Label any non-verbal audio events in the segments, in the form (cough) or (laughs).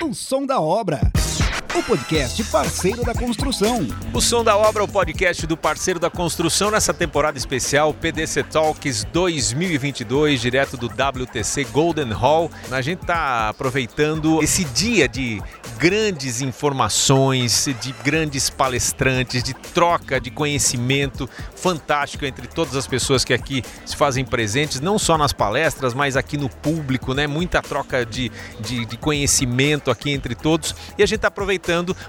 O som da obra. O podcast parceiro da construção. O som da obra, o podcast do parceiro da construção nessa temporada especial PDC Talks 2022, direto do WTC Golden Hall. A gente está aproveitando esse dia de grandes informações, de grandes palestrantes, de troca de conhecimento fantástico entre todas as pessoas que aqui se fazem presentes, não só nas palestras, mas aqui no público, né? Muita troca de, de, de conhecimento aqui entre todos. E a gente está aproveitando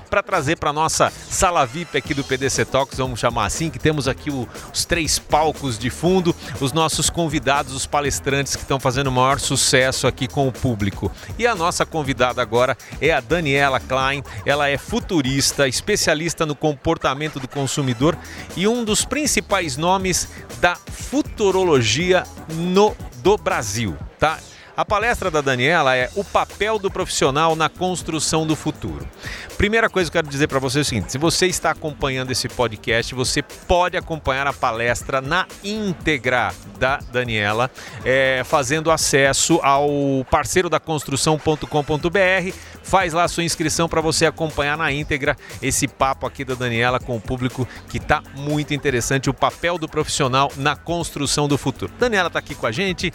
para trazer para nossa sala VIP aqui do PDC Talks, vamos chamar assim, que temos aqui o, os três palcos de fundo, os nossos convidados, os palestrantes que estão fazendo o maior sucesso aqui com o público. E a nossa convidada agora é a Daniela Klein, ela é futurista, especialista no comportamento do consumidor e um dos principais nomes da futurologia no do Brasil, tá? A palestra da Daniela é o papel do profissional na construção do futuro. Primeira coisa que eu quero dizer para você é o seguinte: se você está acompanhando esse podcast, você pode acompanhar a palestra na íntegra da Daniela, é, fazendo acesso ao parceiro da construção.com.br. Faz lá a sua inscrição para você acompanhar na íntegra esse papo aqui da Daniela com o público que está muito interessante, o papel do profissional na construção do futuro. Daniela está aqui com a gente.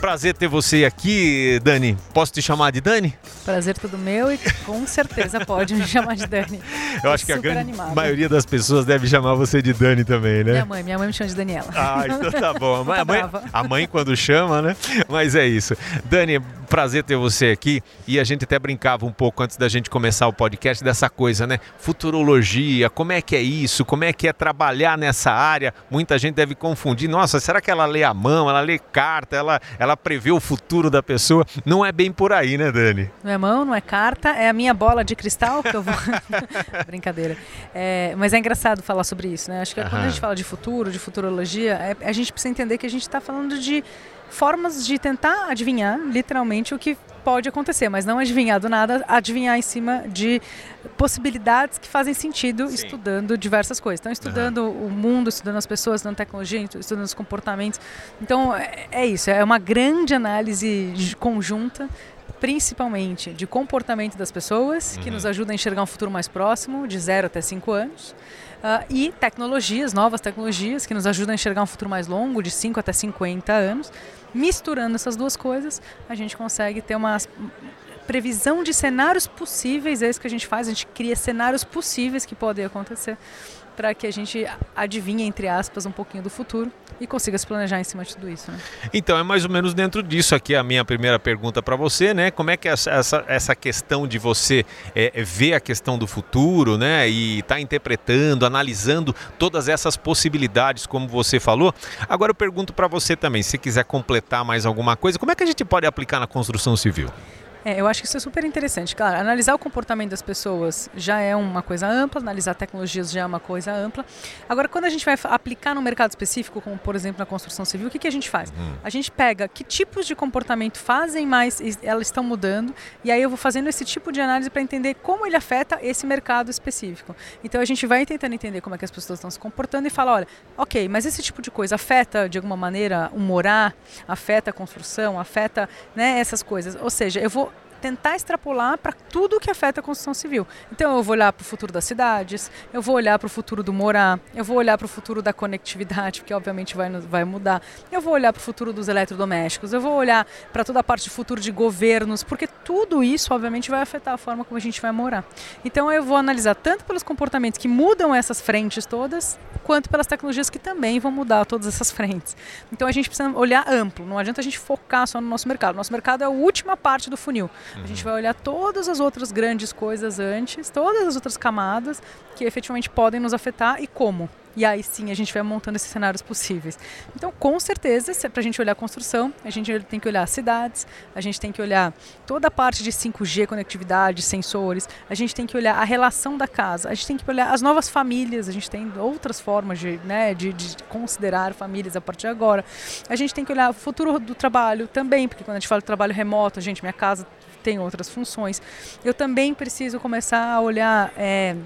Prazer ter você aqui, Dani. Posso te chamar de Dani? Prazer todo meu e com certeza pode me chamar de Dani. Eu acho que a grande animada. maioria das pessoas deve chamar você de Dani também, né? Minha mãe, minha mãe me chama de Daniela. Ah, então tá bom. (laughs) A mãe, a mãe, a mãe quando chama, né? Mas é isso. Dani, prazer ter você aqui. E a gente até brincava um pouco antes da gente começar o podcast dessa coisa, né? Futurologia, como é que é isso? Como é que é trabalhar nessa área? Muita gente deve confundir. Nossa, será que ela lê a mão? Ela lê carta? Ela, ela prevê o futuro da pessoa? Não é bem por aí, né, Dani? Não é mão, não é carta, é a minha bola de cristal que eu vou. (laughs) Brincadeira. É, mas é engraçado falar sobre isso, né? Acho que quando a gente fala de futuro, de futurologia, é, a gente precisa entender que a gente está falando de formas de tentar adivinhar, literalmente, o que pode acontecer, mas não adivinhar do nada, adivinhar em cima de possibilidades que fazem sentido Sim. estudando diversas coisas. Então, estudando uhum. o mundo, estudando as pessoas, estudando tecnologia, estudando os comportamentos. Então, é, é isso, é uma grande análise conjunta principalmente de comportamento das pessoas, uhum. que nos ajuda a enxergar um futuro mais próximo, de 0 até 5 anos. Uh, e tecnologias, novas tecnologias, que nos ajudam a enxergar um futuro mais longo, de 5 até 50 anos. Misturando essas duas coisas, a gente consegue ter uma previsão de cenários possíveis, é isso que a gente faz, a gente cria cenários possíveis que podem acontecer para que a gente adivinhe, entre aspas, um pouquinho do futuro e consiga se planejar em cima de tudo isso. Né? Então, é mais ou menos dentro disso aqui a minha primeira pergunta para você, né? Como é que é essa, essa questão de você é, ver a questão do futuro, né? E estar tá interpretando, analisando todas essas possibilidades, como você falou. Agora eu pergunto para você também, se quiser completar mais alguma coisa, como é que a gente pode aplicar na construção civil? É, eu acho que isso é super interessante. Claro, analisar o comportamento das pessoas já é uma coisa ampla, analisar tecnologias já é uma coisa ampla. Agora, quando a gente vai aplicar no mercado específico, como por exemplo na construção civil, o que, que a gente faz? Uhum. A gente pega que tipos de comportamento fazem mais, elas estão mudando, e aí eu vou fazendo esse tipo de análise para entender como ele afeta esse mercado específico. Então a gente vai tentando entender como é que as pessoas estão se comportando e fala, olha, ok, mas esse tipo de coisa afeta de alguma maneira o morar, afeta a construção, afeta né, essas coisas. Ou seja, eu vou tentar extrapolar para tudo que afeta a construção civil. Então eu vou olhar para o futuro das cidades, eu vou olhar para o futuro do morar, eu vou olhar para o futuro da conectividade, porque obviamente vai, vai mudar, eu vou olhar para o futuro dos eletrodomésticos, eu vou olhar para toda a parte de futuro de governos, porque tudo isso obviamente vai afetar a forma como a gente vai morar. Então eu vou analisar tanto pelos comportamentos que mudam essas frentes todas, quanto pelas tecnologias que também vão mudar todas essas frentes. Então a gente precisa olhar amplo, não adianta a gente focar só no nosso mercado. Nosso mercado é a última parte do funil. Uhum. A gente vai olhar todas as outras grandes coisas antes, todas as outras camadas que efetivamente podem nos afetar e como. E aí sim a gente vai montando esses cenários possíveis. Então, com certeza, é para a gente olhar a construção, a gente tem que olhar cidades, a gente tem que olhar toda a parte de 5G, conectividade, sensores, a gente tem que olhar a relação da casa, a gente tem que olhar as novas famílias, a gente tem outras formas de, né, de, de considerar famílias a partir de agora. A gente tem que olhar o futuro do trabalho também, porque quando a gente fala de trabalho remoto, gente, minha casa tem outras funções. Eu também preciso começar a olhar. É,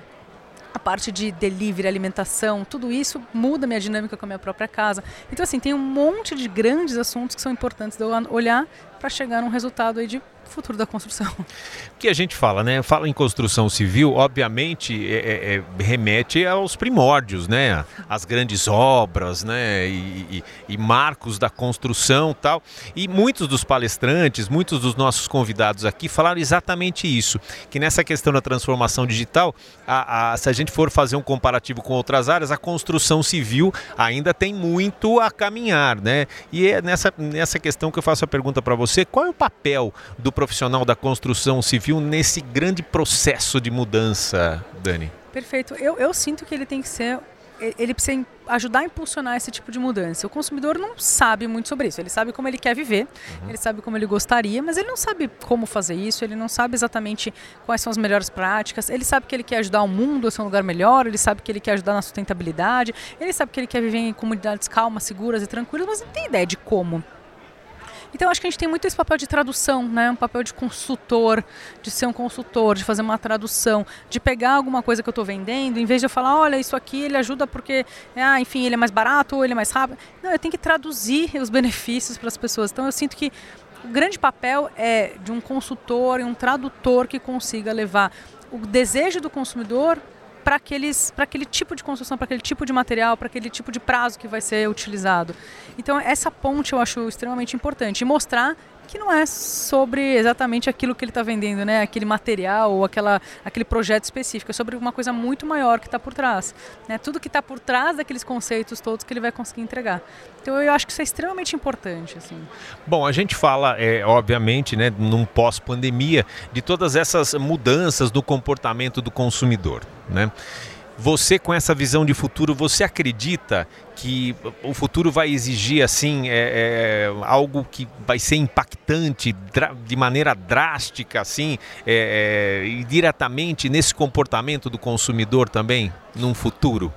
a parte de delivery, alimentação, tudo isso muda minha dinâmica com a minha própria casa. Então, assim, tem um monte de grandes assuntos que são importantes de eu olhar para chegar num resultado aí de futuro da construção. O que a gente fala, né? Fala em construção civil, obviamente é, é, é remete aos primórdios, né? As grandes obras, né? E, e, e, marcos da construção tal. E muitos dos palestrantes, muitos dos nossos convidados aqui falaram exatamente isso, que nessa questão da transformação digital, a, a, se a gente for fazer um comparativo com outras áreas, a construção civil ainda tem muito a caminhar, né? E é nessa, nessa questão que eu faço a pergunta para você, qual é o papel do profissional da construção civil nesse grande processo de mudança, Dani? Perfeito. Eu, eu sinto que ele tem que ser ele precisa ajudar a impulsionar esse tipo de mudança. O consumidor não sabe muito sobre isso. Ele sabe como ele quer viver, uhum. ele sabe como ele gostaria, mas ele não sabe como fazer isso, ele não sabe exatamente quais são as melhores práticas. Ele sabe que ele quer ajudar o mundo a ser um lugar melhor, ele sabe que ele quer ajudar na sustentabilidade, ele sabe que ele quer viver em comunidades calmas, seguras e tranquilas, mas não tem ideia de como. Então acho que a gente tem muito esse papel de tradução, né? Um papel de consultor, de ser um consultor, de fazer uma tradução, de pegar alguma coisa que eu estou vendendo, em vez de eu falar, olha, isso aqui ele ajuda porque, ah, enfim, ele é mais barato ou ele é mais rápido. Não, eu tenho que traduzir (laughs) os benefícios para as pessoas. Então eu sinto que o grande papel é de um consultor e um tradutor que consiga levar o desejo do consumidor para aquele tipo de construção, para aquele tipo de material, para aquele tipo de prazo que vai ser utilizado. Então essa ponte eu acho extremamente importante e mostrar que não é sobre exatamente aquilo que ele está vendendo, né? Aquele material ou aquela, aquele projeto específico. É sobre uma coisa muito maior que está por trás. Né? Tudo que está por trás daqueles conceitos todos que ele vai conseguir entregar. Então eu acho que isso é extremamente importante. Assim. Bom, a gente fala, é, obviamente, né, num pós-pandemia, de todas essas mudanças no comportamento do consumidor. Né? Você com essa visão de futuro, você acredita que o futuro vai exigir assim é, é, algo que vai ser impactante de maneira drástica assim é, é, e diretamente nesse comportamento do consumidor também num futuro?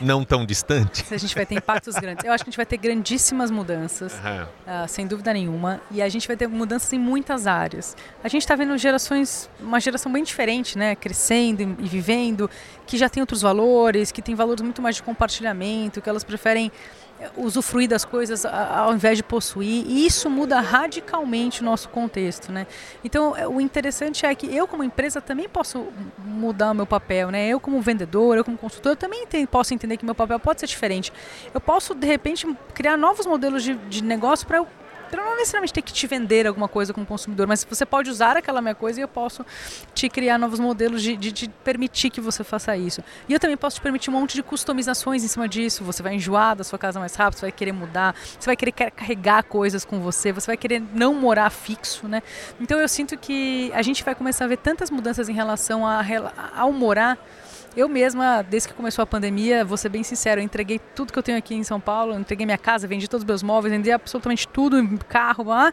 Não tão distante. a gente vai ter impactos grandes. Eu acho que a gente vai ter grandíssimas mudanças, uhum. uh, sem dúvida nenhuma. E a gente vai ter mudanças em muitas áreas. A gente está vendo gerações, uma geração bem diferente, né? Crescendo e vivendo, que já tem outros valores, que tem valores muito mais de compartilhamento, que elas preferem usufruir das coisas ao invés de possuir, e isso muda radicalmente o nosso contexto, né? Então, é, o interessante é que eu como empresa também posso mudar o meu papel, né? Eu como vendedor, eu como consultor, também posso entender que meu papel pode ser diferente. Eu posso, de repente, criar novos modelos de, de negócio para eu não necessariamente ter que te vender alguma coisa como consumidor, mas você pode usar aquela minha coisa e eu posso te criar novos modelos de, de, de, permitir que você faça isso. E eu também posso te permitir um monte de customizações em cima disso. Você vai enjoar da sua casa mais rápido, você vai querer mudar, você vai querer carregar coisas com você, você vai querer não morar fixo, né? Então eu sinto que a gente vai começar a ver tantas mudanças em relação a, ao morar eu mesma, desde que começou a pandemia, vou ser bem sincero, eu entreguei tudo que eu tenho aqui em São Paulo, entreguei minha casa, vendi todos os meus móveis, vendi absolutamente tudo, carro, lá,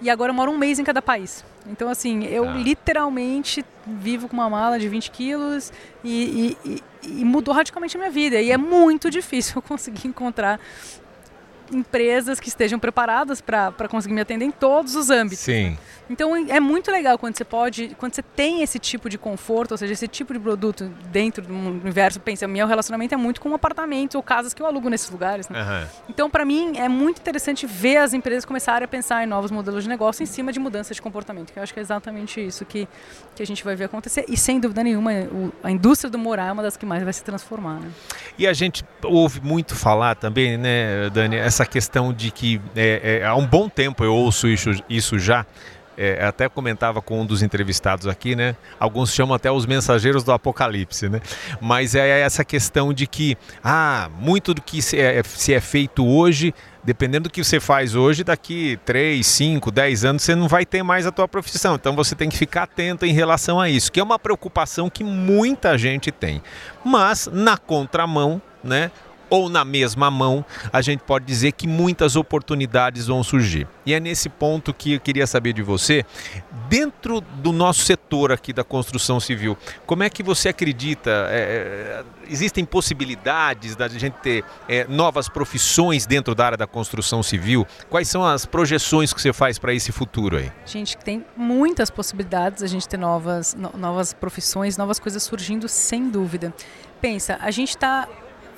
e agora eu moro um mês em cada país. Então, assim, eu ah. literalmente vivo com uma mala de 20 quilos e, e, e, e mudou radicalmente a minha vida. E é muito (laughs) difícil eu conseguir encontrar empresas que estejam preparadas para conseguir me atender em todos os âmbitos. Sim. Então é muito legal quando você pode, quando você tem esse tipo de conforto, ou seja, esse tipo de produto dentro do universo. Pensa, meu relacionamento é muito com apartamentos ou casas que eu alugo nesses lugares. Né? Uhum. Então, para mim, é muito interessante ver as empresas começarem a pensar em novos modelos de negócio em cima de mudança de comportamento. Que eu acho que é exatamente isso que, que a gente vai ver acontecer. E sem dúvida nenhuma, o, a indústria do morar é uma das que mais vai se transformar. Né? E a gente ouve muito falar também, né, Dani, essa questão de que é, é, há um bom tempo eu ouço isso, isso já é, até comentava com um dos entrevistados aqui, né? Alguns chamam até os mensageiros do apocalipse, né? Mas é essa questão de que, ah, muito do que se é, se é feito hoje, dependendo do que você faz hoje, daqui 3, 5, 10 anos você não vai ter mais a tua profissão. Então você tem que ficar atento em relação a isso, que é uma preocupação que muita gente tem. Mas na contramão, né? Ou na mesma mão, a gente pode dizer que muitas oportunidades vão surgir. E é nesse ponto que eu queria saber de você, dentro do nosso setor aqui da construção civil, como é que você acredita? É, é existem possibilidades da gente ter é, novas profissões dentro da área da construção civil? Quais são as projeções que você faz para esse futuro aí? Gente, tem muitas possibilidades a gente ter novas, no, novas profissões, novas coisas surgindo, sem dúvida. Pensa, a gente está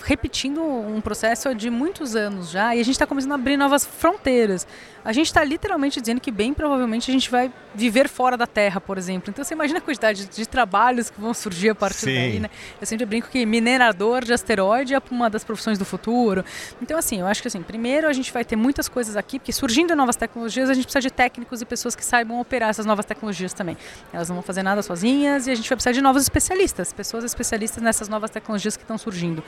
repetindo um processo de muitos anos já e a gente está começando a abrir novas fronteiras. A gente está literalmente dizendo que bem provavelmente a gente vai viver fora da Terra, por exemplo. Então você imagina a quantidade de, trabalhos que vão surgir a partir Sim. daí, né? Eu sempre brinco que minerador de asteroide é uma das profissões do futuro. Então assim, eu acho que assim, primeiro a gente vai ter muitas coisas aqui, porque surgindo novas tecnologias, a gente precisa de técnicos e pessoas que saibam operar essas novas tecnologias também. Elas não vão fazer nada sozinhas e a gente vai precisar de novos especialistas, pessoas especialistas nessas novas tecnologias que estão surgindo.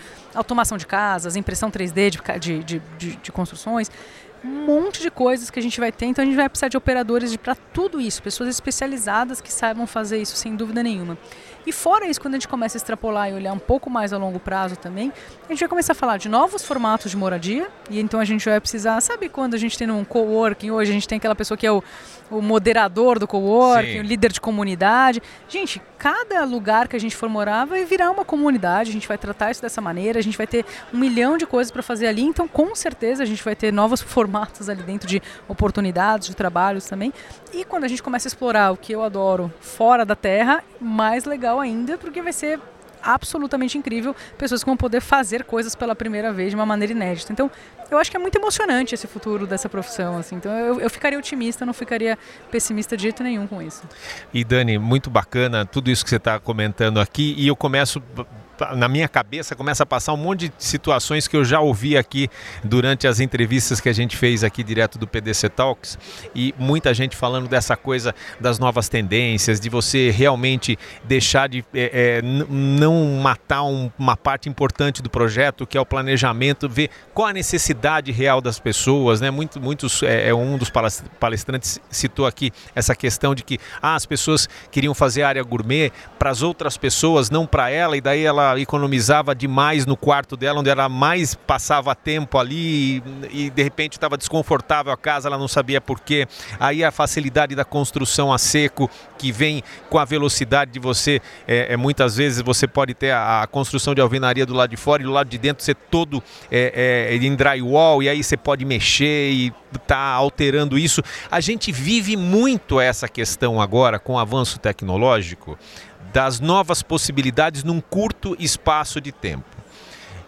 Automação de casas, impressão 3D de, de, de, de construções um monte de coisas que a gente vai ter, então a gente vai precisar de operadores para tudo isso, pessoas especializadas que saibam fazer isso sem dúvida nenhuma. E fora isso, quando a gente começa a extrapolar e olhar um pouco mais a longo prazo também, a gente vai começar a falar de novos formatos de moradia, e então a gente vai precisar, sabe quando a gente tem um coworking, hoje a gente tem aquela pessoa que é o, o moderador do coworking, o líder de comunidade. Gente, cada lugar que a gente for morar vai virar uma comunidade, a gente vai tratar isso dessa maneira, a gente vai ter um milhão de coisas para fazer ali, então com certeza a gente vai ter novos (laughs) formatos ali dentro de oportunidades, de trabalhos também. E quando a gente começa a explorar o que eu adoro fora da terra, mais legal ainda, porque vai ser absolutamente incrível, pessoas que vão poder fazer coisas pela primeira vez de uma maneira inédita. Então, eu acho que é muito emocionante esse futuro dessa profissão. Assim. Então, eu, eu ficaria otimista, não ficaria pessimista de jeito nenhum com isso. E Dani, muito bacana tudo isso que você está comentando aqui. E eu começo na minha cabeça começa a passar um monte de situações que eu já ouvi aqui durante as entrevistas que a gente fez aqui direto do PDC Talks e muita gente falando dessa coisa das novas tendências, de você realmente deixar de é, é, não matar um, uma parte importante do projeto, que é o planejamento, ver qual a necessidade real das pessoas, né? Muito, muitos, é, é um dos palestrantes citou aqui essa questão de que ah, as pessoas queriam fazer área gourmet para as outras pessoas, não para ela, e daí ela economizava demais no quarto dela, onde ela mais passava tempo ali e, e de repente estava desconfortável a casa, ela não sabia porquê. Aí a facilidade da construção a seco, que vem com a velocidade de você, é, é muitas vezes você pode ter a, a, construção de alvenaria do lado de fora e do lado de dentro ser todo é, é, em drywall, e aí você pode mexer e tá alterando isso. A gente vive muito essa questão agora com o avanço tecnológico das novas possibilidades num curto espaço de tempo.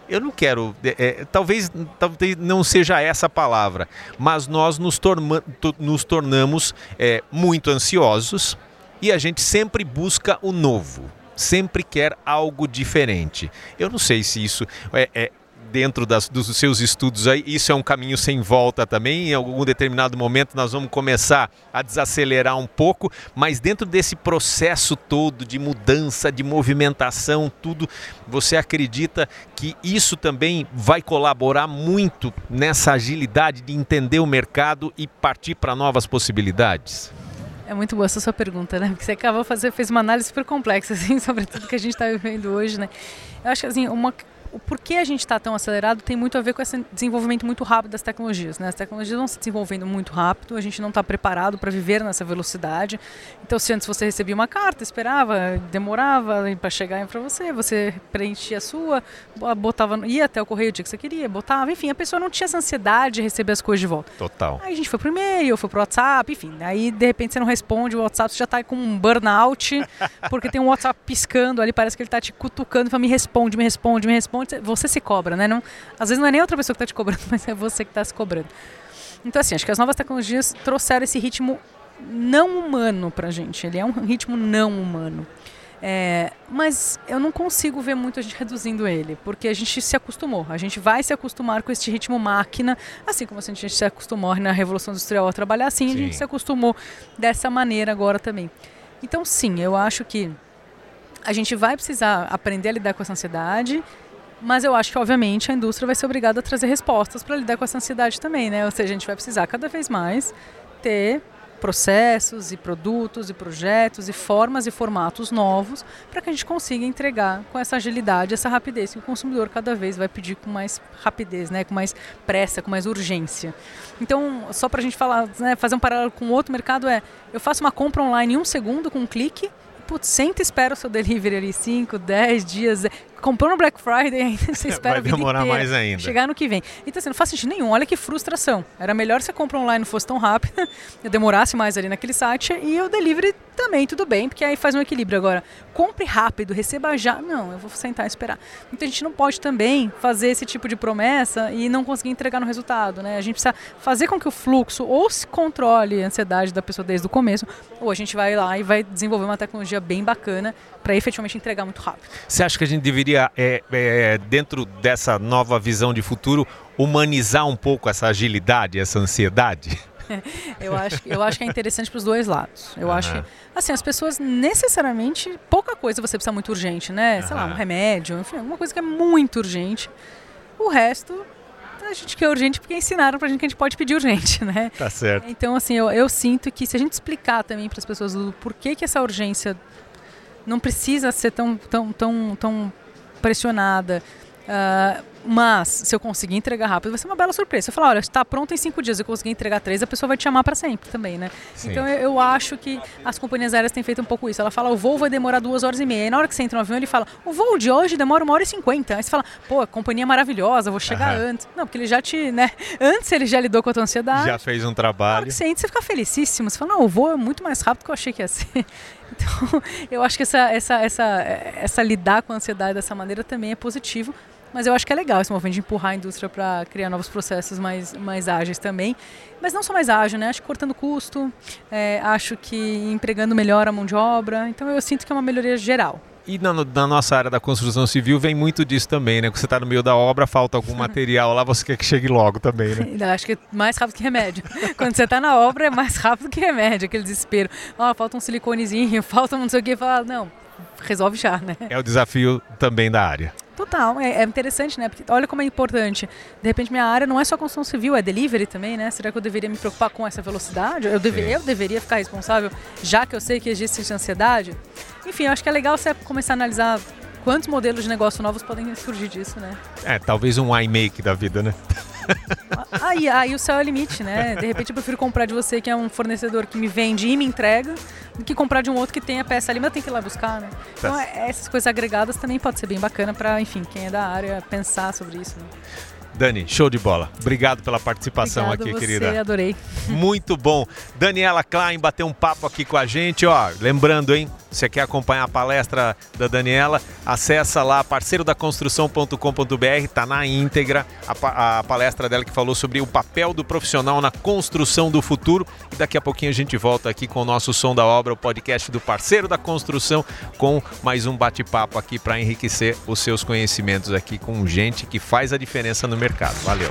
Eu não quero, é, é, talvez, talvez não seja essa a palavra, mas nós nos, torma, nos tornamos é, muito ansiosos e a gente sempre busca o novo sempre quer algo diferente. Eu não sei se isso é, é, dentro das, dos seus estudos aí, isso é um caminho sem volta também. Em algum determinado momento nós vamos começar a desacelerar um pouco, mas dentro desse processo todo de mudança, de movimentação, tudo, você acredita que isso também vai colaborar muito nessa agilidade de entender o mercado e partir para novas possibilidades? É muito boa essa sua pergunta, né? Porque você acabou fazer, fez uma análise super complexa (laughs) assim, sobre tudo que a gente está vivendo hoje, né? Eu acho que assim, uma o porquê a gente está tão acelerado tem muito a ver com esse desenvolvimento muito rápido das tecnologias. Né? As tecnologias vão se desenvolvendo muito rápido, a gente não está preparado para viver nessa velocidade. Então, se antes você recebia uma carta, esperava, demorava para chegar para você, você preenchia a sua, botava, ia até o correio o dia que você queria, botava, enfim, a pessoa não tinha essa ansiedade de receber as coisas de volta. Total. Aí a gente foi pro e-mail, foi pro WhatsApp, enfim. Aí de repente você não responde, o WhatsApp você já está com um burnout, porque tem um WhatsApp piscando ali, parece que ele está te cutucando, fala, me responde, me responde, me responde você se cobra, né? Não, às vezes não é nem outra pessoa que está te cobrando, (laughs) mas é você que está se cobrando. Então, assim, acho que as novas tecnologias trouxeram esse ritmo não humano para a gente. Ele é um ritmo não humano. É, mas eu não consigo ver muito a gente reduzindo ele, porque a gente se acostumou. A gente vai se acostumar com este ritmo máquina, assim como a gente se acostumou na Revolução Industrial a trabalhar assim, sim. a gente se acostumou dessa maneira agora também. Então, sim, eu acho que a gente vai precisar aprender a lidar com essa ansiedade mas eu acho que, obviamente, a indústria vai ser obrigada a trazer respostas para lidar com essa ansiedade também, né? Ou seja, a gente vai precisar cada vez mais ter processos e produtos e projetos e formas e formatos novos para que a gente consiga entregar com essa agilidade, essa rapidez que o consumidor cada vez vai pedir com mais rapidez, né, com mais pressa, com mais urgência. Então, só para a gente falar, né, fazer um paralelo com outro mercado é, eu faço uma compra online em um segundo com um clique putz, senta e espera o seu (laughs) delivery ali 5, 10 dias. Comprou no Black Friday, ainda (laughs) você espera Vai demorar inteira, mais ainda. chegar no que vem. Então, assim, não faz sentido nenhum. Olha que frustração. Era melhor você comprar online não fosse tão rápido, (laughs) eu demorasse mais ali naquele site e o delivery também, tudo bem, porque aí faz um equilíbrio. Agora, compre rápido, receba já. Não, eu vou sentar e esperar. Então, a gente não pode também fazer esse tipo de promessa e não conseguir entregar no resultado, né? A gente precisa fazer com que o fluxo ou se controle a ansiedade da pessoa desde o começo, ou a gente vai lá e vai desenvolver uma tecnologia bem bacana para efetivamente entregar muito rápido. Você acha que a gente deveria, é, é, dentro dessa nova visão de futuro, humanizar um pouco essa agilidade, essa ansiedade? (laughs) eu, acho, eu acho que é interessante para os dois lados. Eu Aham. acho que, assim, as pessoas necessariamente, pouca coisa você precisa muito urgente, né? Sei lá, um remédio, enfim, alguma coisa que é muito urgente. O resto, a gente quer urgente porque ensinaram pra gente que a gente pode pedir urgente, (laughs) né? Tá certo. Então, assim, eu, eu sinto que se a gente explicar também para as pessoas do porquê que essa urgência não precisa ser tão, tão, tão, tão pressionada, ah, mas se eu conseguir entregar rápido, vai ser uma bela surpresa. Eu falar, olha, está pronto em cinco dias, eu consegui entregar três, a pessoa vai te chamar para sempre também, né? Sim. Então eu, eu acho que as companhias aéreas têm feito um pouco isso. Ela fala, o voo vai demorar duas horas e meia. E na hora que você entra no avião, ele fala, o voo de hoje demora uma hora e cinquenta. Aí você fala, pô, a companhia é maravilhosa, vou chegar Aham. antes. Não, porque ele já te, né? (laughs) Antes ele já lidou com a tua ansiedade. Já fez um Na hora trabalho. que você entra, você fica felicíssimo. Você fala, não, o voo é muito mais rápido do que eu achei que ia ser. Então, (laughs) eu acho que essa, essa, essa, essa lidar com a ansiedade dessa maneira também é positivo. Mas eu acho que é legal esse movimento de empurrar a indústria para criar novos processos mais, mais ágeis também. Mas não só mais ágil, né? Acho que cortando custo, é, acho que empregando melhor a mão de obra. Então eu sinto que é uma melhoria geral. E na, na nossa área da construção civil vem muito disso também, né? Quando você está no meio da obra, falta algum (laughs) material lá, você quer que chegue logo também, né? Acho que é mais rápido que remédio. (laughs) Quando você está na obra, é mais rápido que remédio, aquele desespero. Ó, falta um siliconezinho, (laughs) falta um não sei o que. Fala, não, resolve já, né? É o desafio também da área. Total, é, é interessante, né? Porque olha como é importante. De repente, minha área não é só construção civil, é delivery também, né? Será que eu deveria me preocupar com essa velocidade? Eu, deve, eu deveria ficar responsável, já que eu sei que existe ansiedade? Enfim, eu acho que é legal você começar a analisar quantos modelos de negócio novos podem surgir disso, né? É, talvez um iMake da vida, né? (laughs) Aí, aí o céu é o limite, né? De repente eu prefiro comprar de você, que é um fornecedor que me vende e me entrega, que comprar de um outro que tem a peça ali, mas eu tenho que ir lá buscar, né? Então, Tá. é- essas coisas agregadas também pode ser bem bacana para, enfim, quem é da área pensar sobre isso. Né? Dani, show de bola. Obrigado pela participação Obrigada aqui, você, querida. adorei. Muito bom. Daniela Klein bateu um papo aqui com a gente, ó. Lembrando, hein? Você quer acompanhar a palestra da Daniela? Acessa lá parceirodaconstrução.com.br, tá na íntegra a, a palestra dela que falou sobre o papel do profissional na construção do futuro. E daqui a pouquinho a gente volta aqui com o nosso Som da Obra, o podcast do Parceiro da Construção, com mais um bate-papo aqui para enriquecer os seus conhecimentos aqui com gente que faz a diferença no mercado. Valeu.